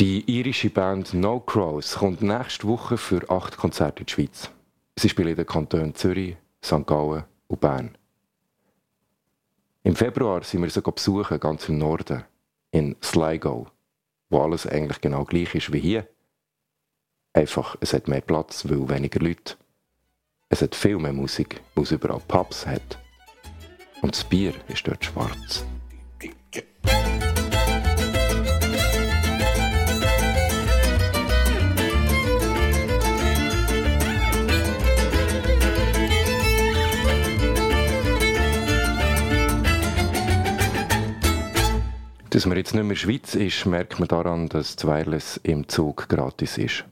Die irische Band No Crows kommt nächste Woche für acht Konzerte in die Schweiz. Sie spielen in den Kantonen Zürich, St. Gallen und Bern. Im Februar sind wir sie besuchen, ganz im Norden, in Sligo, wo alles eigentlich genau gleich ist wie hier. Einfach, es hat mehr Platz, weil weniger Leute. Es hat viel mehr Musik, weil es überall Pubs hat. Und das Bier ist dort schwarz. Dass man jetzt nicht mehr Schweiz ist, merkt man daran, dass das Wireless im Zug gratis ist.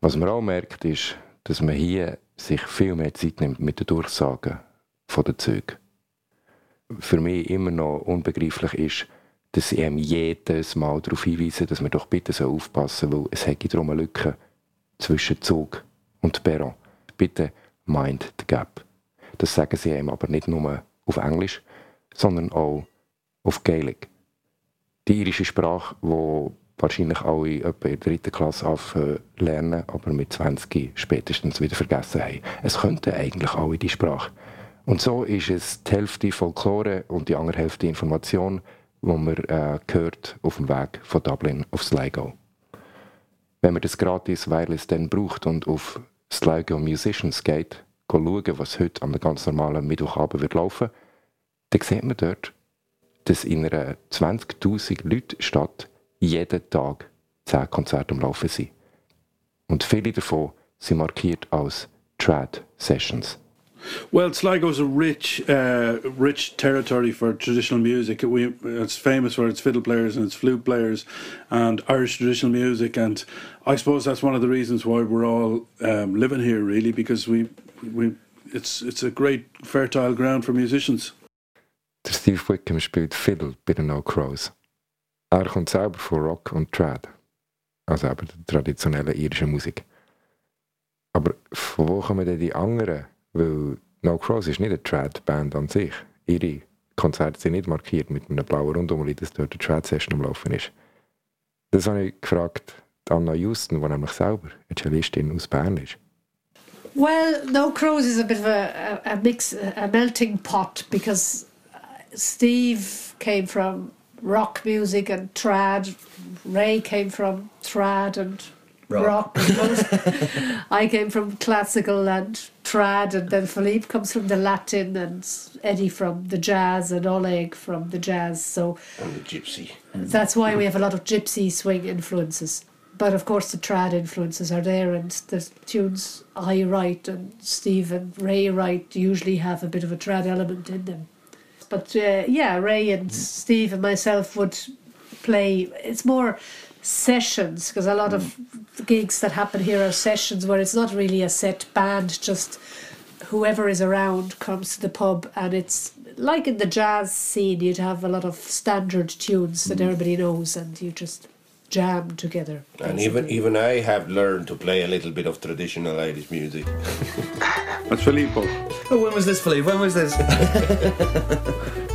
Was man auch merkt, ist, dass man hier sich viel mehr Zeit nimmt mit den Durchsagen der Züge. Für mich immer noch unbegreiflich ist, dass sie einem jedes Mal darauf hinweisen, dass man doch bitte aufpassen soll, weil es hätte darum eine Lücke zwischen Zug und Perron. Bitte mind the gap. Das sagen sie einem aber nicht nur auf Englisch, sondern auch auf Gaelic die irische Sprache, die wahrscheinlich alle etwa in der dritten Klasse lernen, aber mit 20 spätestens wieder vergessen haben. Es könnten eigentlich alle die Sprache. Und so ist es die Hälfte Folklore und die andere Hälfte Information, die man äh, hört auf dem Weg von Dublin auf Sligo. Wenn man das gratis Wireless dann braucht und auf Sligo Musicians geht, schauen, was heute an einem ganz normalen Mittwochabend wird laufen, dann sieht man dort dass in einer 20.000 Leute Stadt jeden Tag 10 Konzerte am Laufen sind. Und viele davon sind markiert als Trad Sessions. Well, Sligo is a rich, uh, rich territory for traditional music. We, it's famous for its fiddle players and its flute players, and Irish traditional music. And I suppose that's one of the reasons why we're all um, living here, really, because we, we, it's, it's a great fertile ground for musicians. Der Steve Wickham spielt Fiddle bei den No Crows. Er kommt selber von Rock und Trad, also eben der traditionellen irischen Musik. Aber von wo kommen denn die anderen? Weil No Crows ist nicht eine Trad-Band an sich. Ihre Konzerte sind nicht markiert mit einem blauen Rundum, dass dort eine Trad-Session am Laufen ist. Das habe ich gefragt, Anna Houston, die nämlich selber eine Cellistin aus Bern ist. Well, No Crows is a bit of a, a, a mix, a melting pot because Steve came from rock music and trad. Ray came from trad and rock. rock. I came from classical and trad, and then Philippe comes from the Latin, and Eddie from the jazz, and Oleg from the jazz. So and the gypsy. That's why we have a lot of gypsy swing influences. But of course, the trad influences are there, and the tunes I write and Steve and Ray write usually have a bit of a trad element in them. But uh, yeah, Ray and mm. Steve and myself would play. It's more sessions because a lot mm. of gigs that happen here are sessions where it's not really a set band, just whoever is around comes to the pub and it's like in the jazz scene you'd have a lot of standard tunes that mm. everybody knows and you just jam together. Basically. And even even I have learned to play a little bit of traditional Irish music. That's Filippo. Oh, when was this, Philippe? When was this?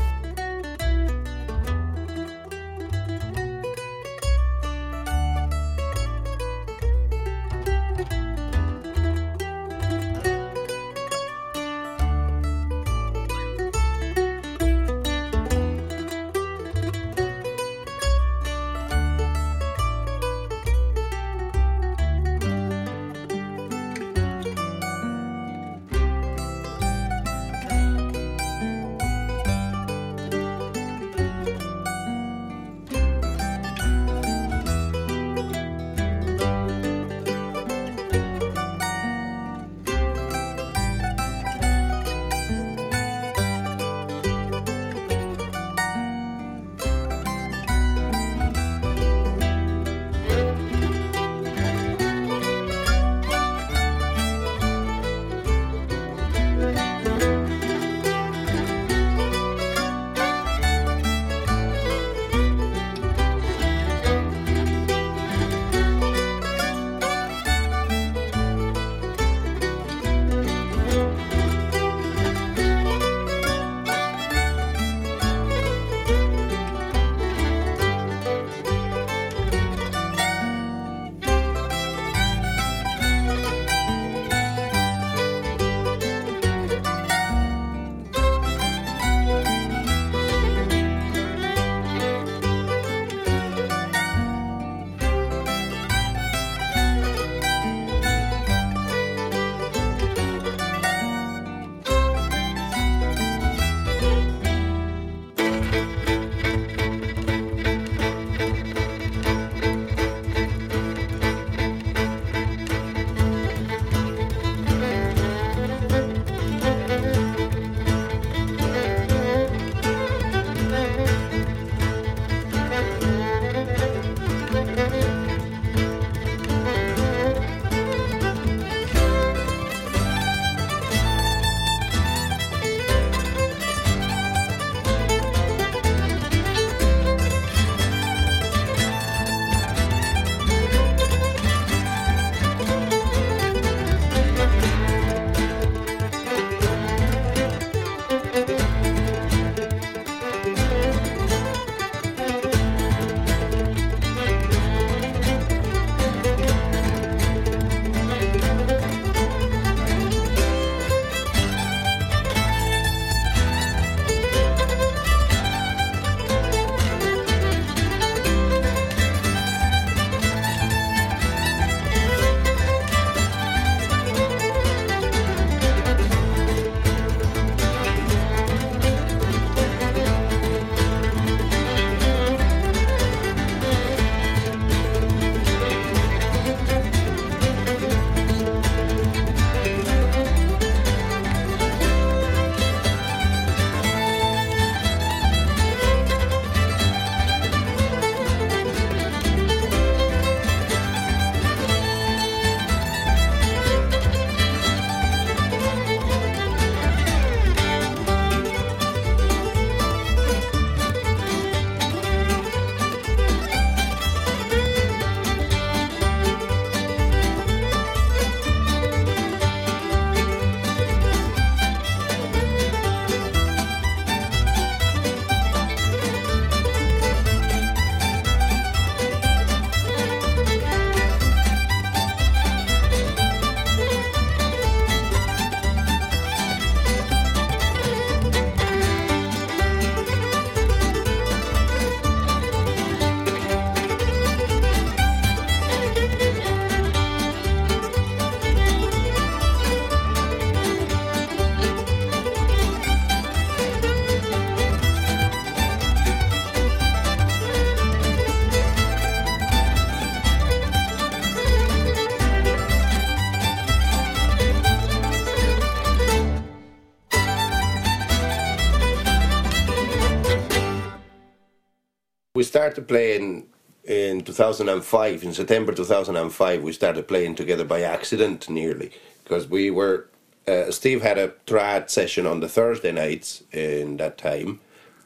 we started playing in 2005. In September 2005, we started playing together by accident, nearly, because we were. Uh, Steve had a trad session on the Thursday nights in that time,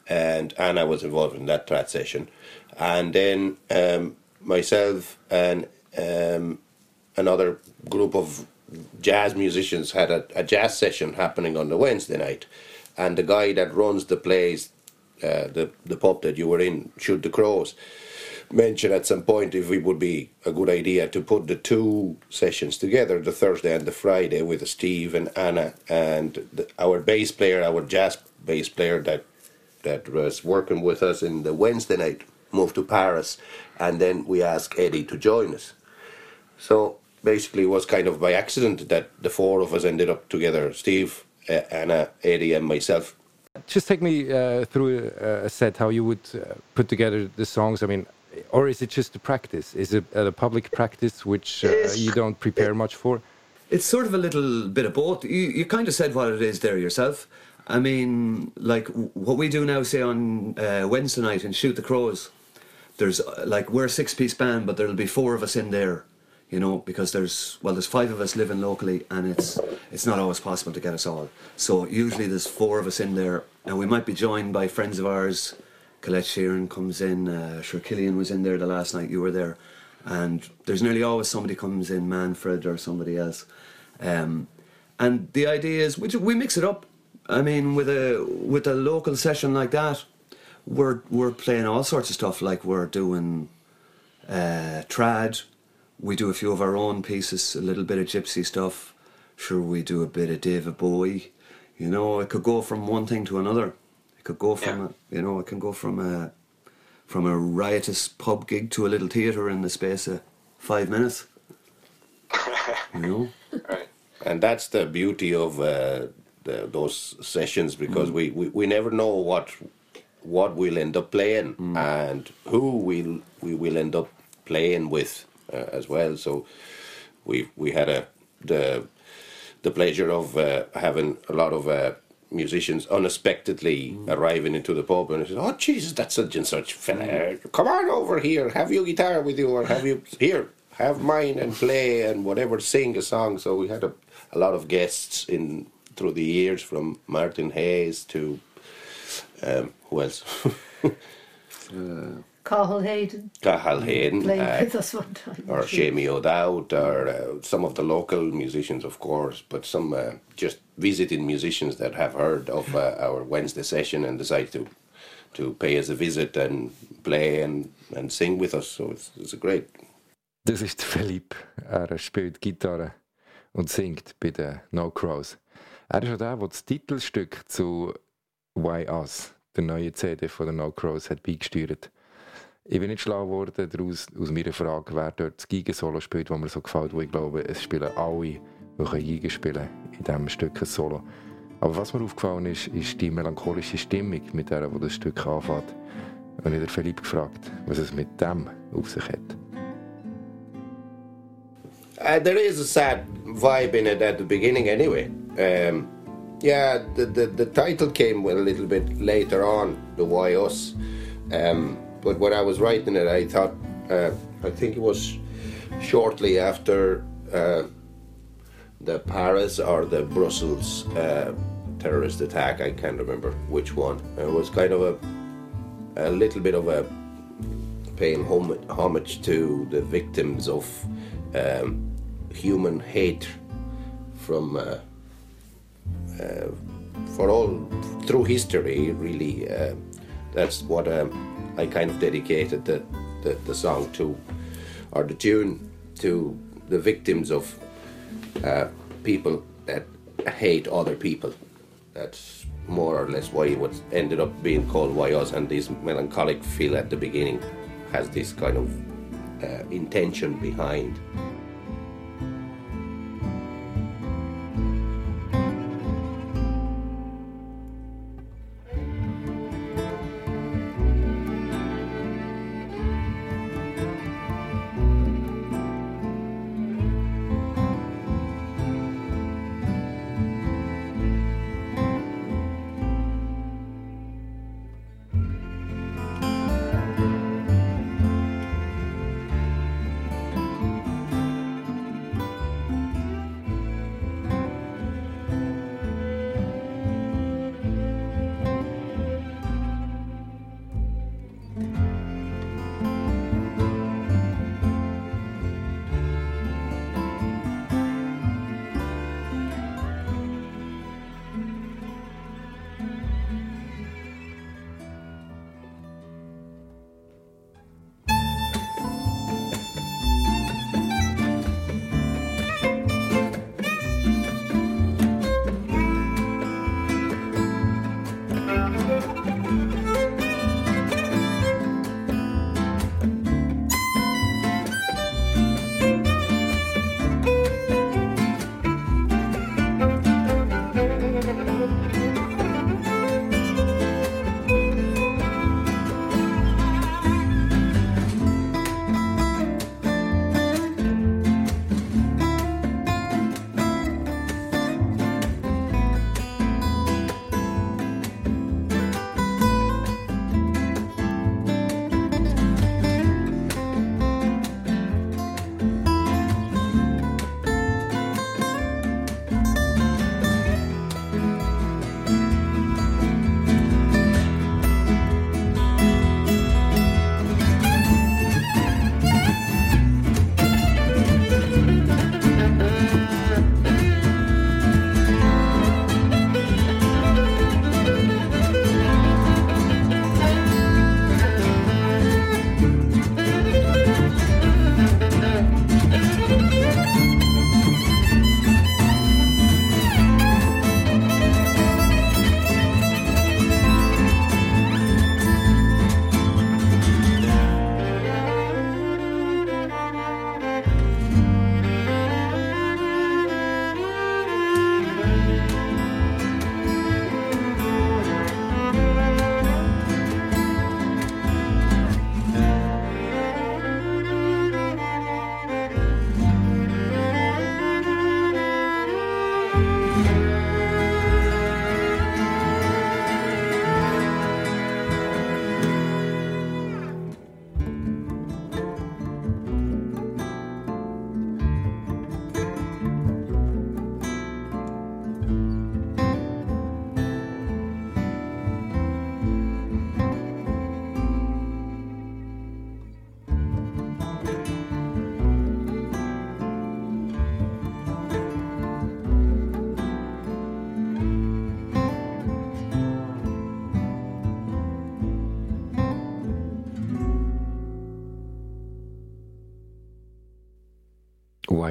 and Anna was involved in that trad session, and then um, myself and um, another group of jazz musicians had a, a, jazz session happening on the Wednesday night, and the guy that runs the place, uh, the the pub that you were in, Shoot the Crows, mentioned at some point if it would be a good idea to put the two sessions together, the Thursday and the Friday, with Steve and Anna and the, our bass player, our jazz bass player that that was working with us in the Wednesday night moved to Paris, and then we asked Eddie to join us. So basically, it was kind of by accident that the four of us ended up together: Steve, uh, Anna, Eddie, and myself. Just take me uh, through a, a, set how you would uh, put together the songs. I mean, or is it just a practice? Is it a public practice which uh, you don't prepare much for? It's sort of a little bit of both. You, you kind of said what it is there yourself. I mean, like what we do now, say on uh, Wednesday night and Shoot the Crows, there's uh, like we're a six piece band, but there'll be four of us in there, you know, because there's well, there's five of us living locally, and it's it's not always possible to get us all. So usually there's four of us in there, and we might be joined by friends of ours Colette Sheeran comes in. Uh, sure, Killian was in there the last night you were there, and there's nearly always somebody comes in, Manfred or somebody else. Um, and the idea is we, we mix it up. I mean, with a with a local session like that, we're we're playing all sorts of stuff. Like we're doing uh, trad. We do a few of our own pieces, a little bit of gypsy stuff. Sure, we do a bit of David Bowie. You know, it could go from one thing to another It could go from yeah. a, you know, it can go from a from a riotous pub gig to a little theatre in the space of five minutes. you know, right. And that's the beauty of uh, the, those sessions because mm. we, we, we never know what what we'll end up playing mm. and who we'll we will end up playing with uh, as well. So we we had a the the pleasure of uh, having a lot of uh, musicians unexpectedly mm. arriving into the pub and says, "Oh Jesus, that's such and such fella! Come on over here, have your guitar with you, or have you here, have mine and play and whatever, sing a song." So we had a, a lot of guests in through the years, from Martin Hayes to um, who else? uh, Cathal Hayden. Cathal Hayden. Uh, with us one time. Or Jamie O'Dowd, or uh, some of the local musicians, of course, but some uh, just visiting musicians that have heard of uh, our Wednesday session and decide to to pay us a visit and play and, and sing with us. So it's, it's a great. Das ist Philipp. Er spielt Gitarre und singt bei den No Crows. Er ist auch der, der das Titelstück zu Why Us, der neuen CD von den No Crows, hat beigesteuert. Ich bin nicht schlau geworden daraus, aus meiner Frage, wer dort das Giga-Solo spielt, das mir so gefällt, wo ich glaube, es spielen alle, die Giga spielen in diesem Stück ein Solo. Aber was mir aufgefallen ist, ist die melancholische Stimmung, mit der wo das Stück anfängt. Und ich habe Philipp gefragt, was es mit dem auf sich hat. Uh, there is a sad vibe in it at the beginning anyway. Um, yeah, the, the, the title came a little bit later on, the Why Us. Um, But when I was writing it, I thought, uh, I think it was shortly after uh, the Paris or the Brussels uh, terrorist attack. I can't remember which one. It was kind of a a little bit of a paying homage to the victims of um, human hate from uh, uh, for all through history. Really, uh, that's what. Um, I kind of dedicated the, the, the song to, or the tune to the victims of uh, people that hate other people. That's more or less why it ended up being called Why Us, and this melancholic feel at the beginning has this kind of uh, intention behind.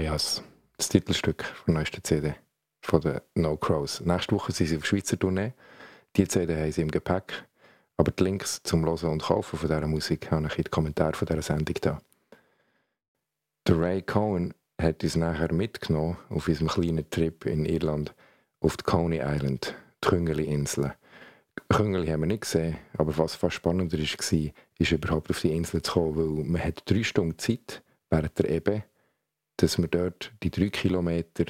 Us, das Titelstück von der neuesten CD von den No Crows. Nächste Woche sind sie auf Schweizer Tournee. Die CD haben sie im Gepäck. Aber die Links zum Hören und Kaufen von dieser Musik habe ich in den Kommentaren von dieser Sendung da. Der Ray Cohen hat uns nachher mitgenommen auf unserem kleinen Trip in Irland auf die Coney Island, die Küngeli-Insel. Küngeli haben wir nicht gesehen, aber was fast spannender war, ist überhaupt auf die Insel zu kommen, weil man hat drei Stunden Zeit während der Ebbe, dass man dort die drei Kilometer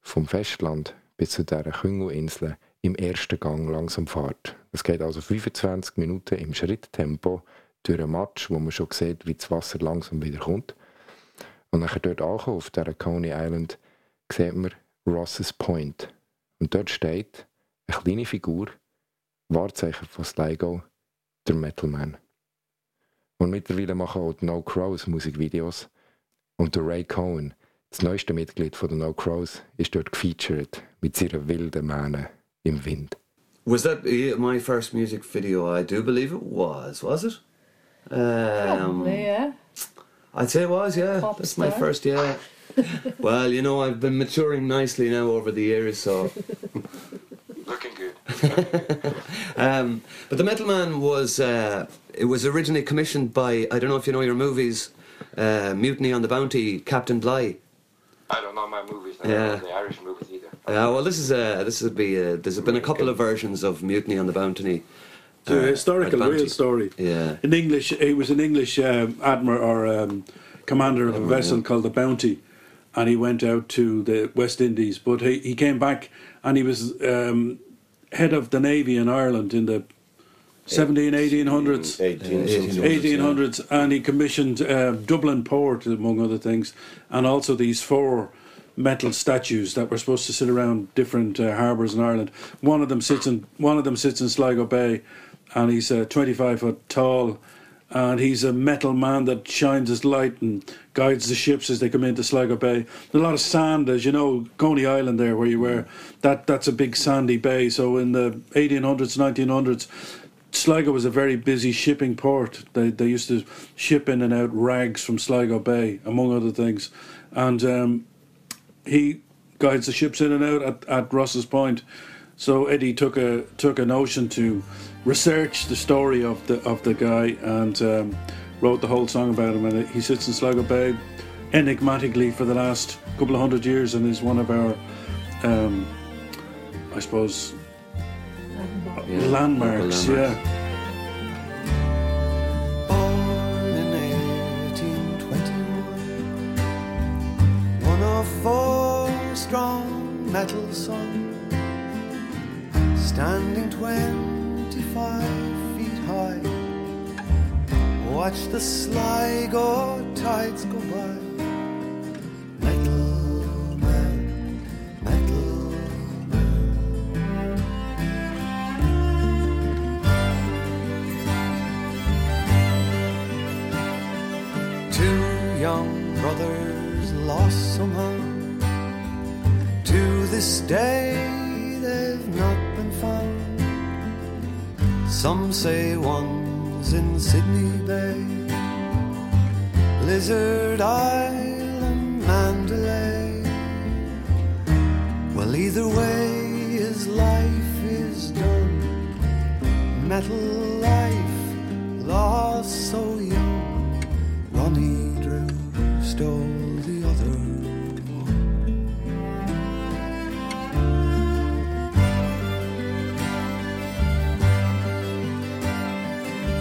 vom Festland bis zu dieser Küngelinsel im ersten Gang langsam fährt. Es geht also 25 Minuten im Schritttempo durch einen Matsch, wo man schon sieht, wie das Wasser langsam wieder kommt. Und nachher dort ankommen, auf dieser Coney Island, sieht man Ross's Point. Und dort steht eine kleine Figur, Wahrzeichen von Sligo, der Metal Man. Und mittlerweile machen auch die No Crows Musikvideos. Und der Ray Cohen, das neueste Mitglied von den No Crows, ist dort gefeatured mit seiner wilden Mähne im Wind. Was that my first music video? I do believe it was. Was it? Um, Probably, yeah. I'd say it was. Yeah, Pop that's my star. first. Yeah. well, you know, I've been maturing nicely now over the years, so. Looking good. Um, but the Metal Man was uh, it was originally commissioned by I don't know if you know your movies, uh, Mutiny on the Bounty, Captain Bligh. I don't know my movies, I don't know Yeah. the Irish movies either. Uh, well, this is uh, this would be uh, there's been a couple of versions of Mutiny on the Bounty. It's a uh, historical, Bounty. real story. Yeah. In English, it was an English um, admiral or um, commander of a vessel called the Bounty, and he went out to the West Indies. But he, he came back and he was um, head of the navy in Ireland in the 17, 1800s. 1800s. 1800s, and he commissioned uh, Dublin Port, among other things, and also these four metal statues that were supposed to sit around different uh, harbours in Ireland. One of them sits in one of them sits in Sligo Bay, and he's uh, 25 foot tall, and he's a metal man that shines his light and guides the ships as they come into Sligo Bay. There's a lot of sand, as you know, Coney Island there where you were. That that's a big sandy bay. So in the 1800s, 1900s. Sligo was a very busy shipping port. They they used to ship in and out rags from Sligo Bay, among other things, and um, he guides the ships in and out at, at Rosses Point. So Eddie took a took a notion to research the story of the of the guy and um, wrote the whole song about him. And he sits in Sligo Bay enigmatically for the last couple of hundred years, and is one of our, um, I suppose, Yeah, landmarks. local Yeah. Born in 1821, one of four strong metal sons, standing 25 feet high. Watch the Sligo tides go lost somehow. To this day, they've not been found. Some say one's in Sydney Bay, Lizard Island, Mandalay. Well, either way, his life is done. Metal life, lost so young. Ronnie Drew stole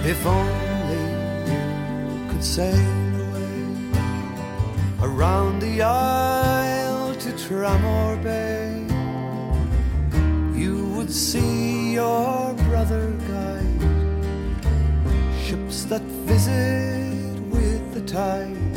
If only you could sail away around the isle to Tramore Bay, you would see your brother guide ships that visit with the tide.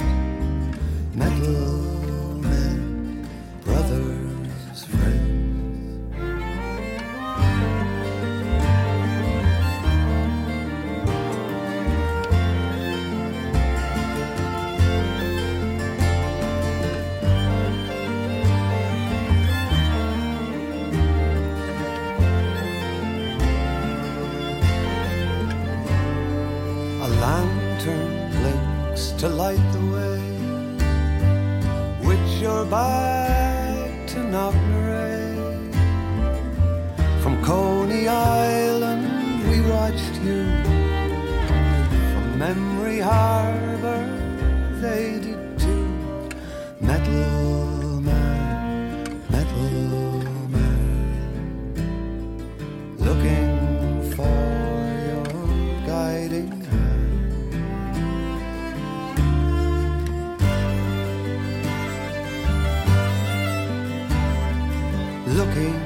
Watched you. From Memory Harbor, they did too. Metal man, metal man, looking for your guiding hand. looking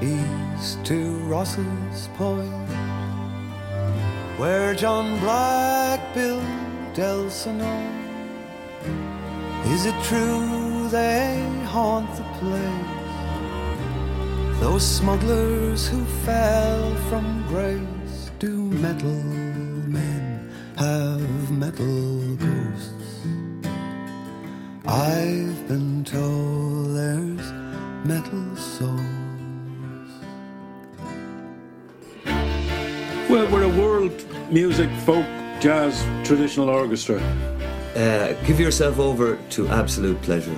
east to Rosses Point, where John Black built Elsinore. Is it true they haunt the place? Those smugglers who fell from grace, do metal men have metal ghosts? I've been told there's metal music, folk, jazz, traditional orchestra. Uh, give yourself over to absolute pleasure.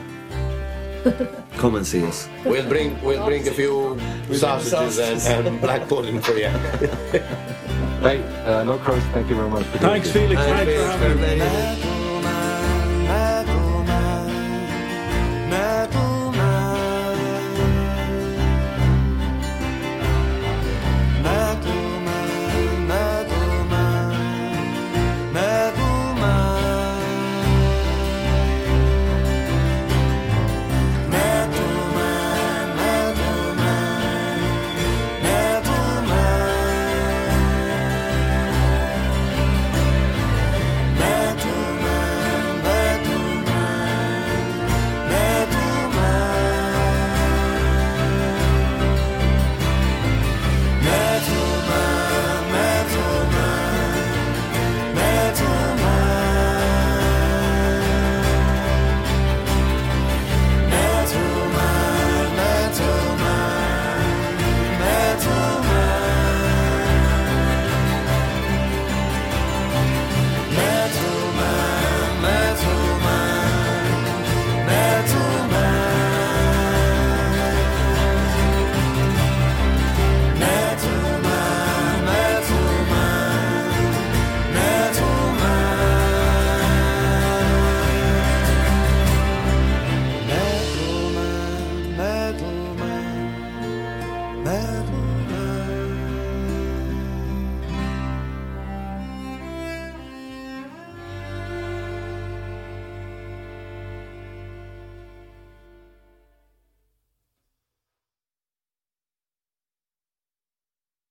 Come and see us. We'll bring we'll bring a few sausages and, and black pudding for you. Hey, uh, No Crows, thank you very much. for doing Thanks, this. Felix. Thanks for having me.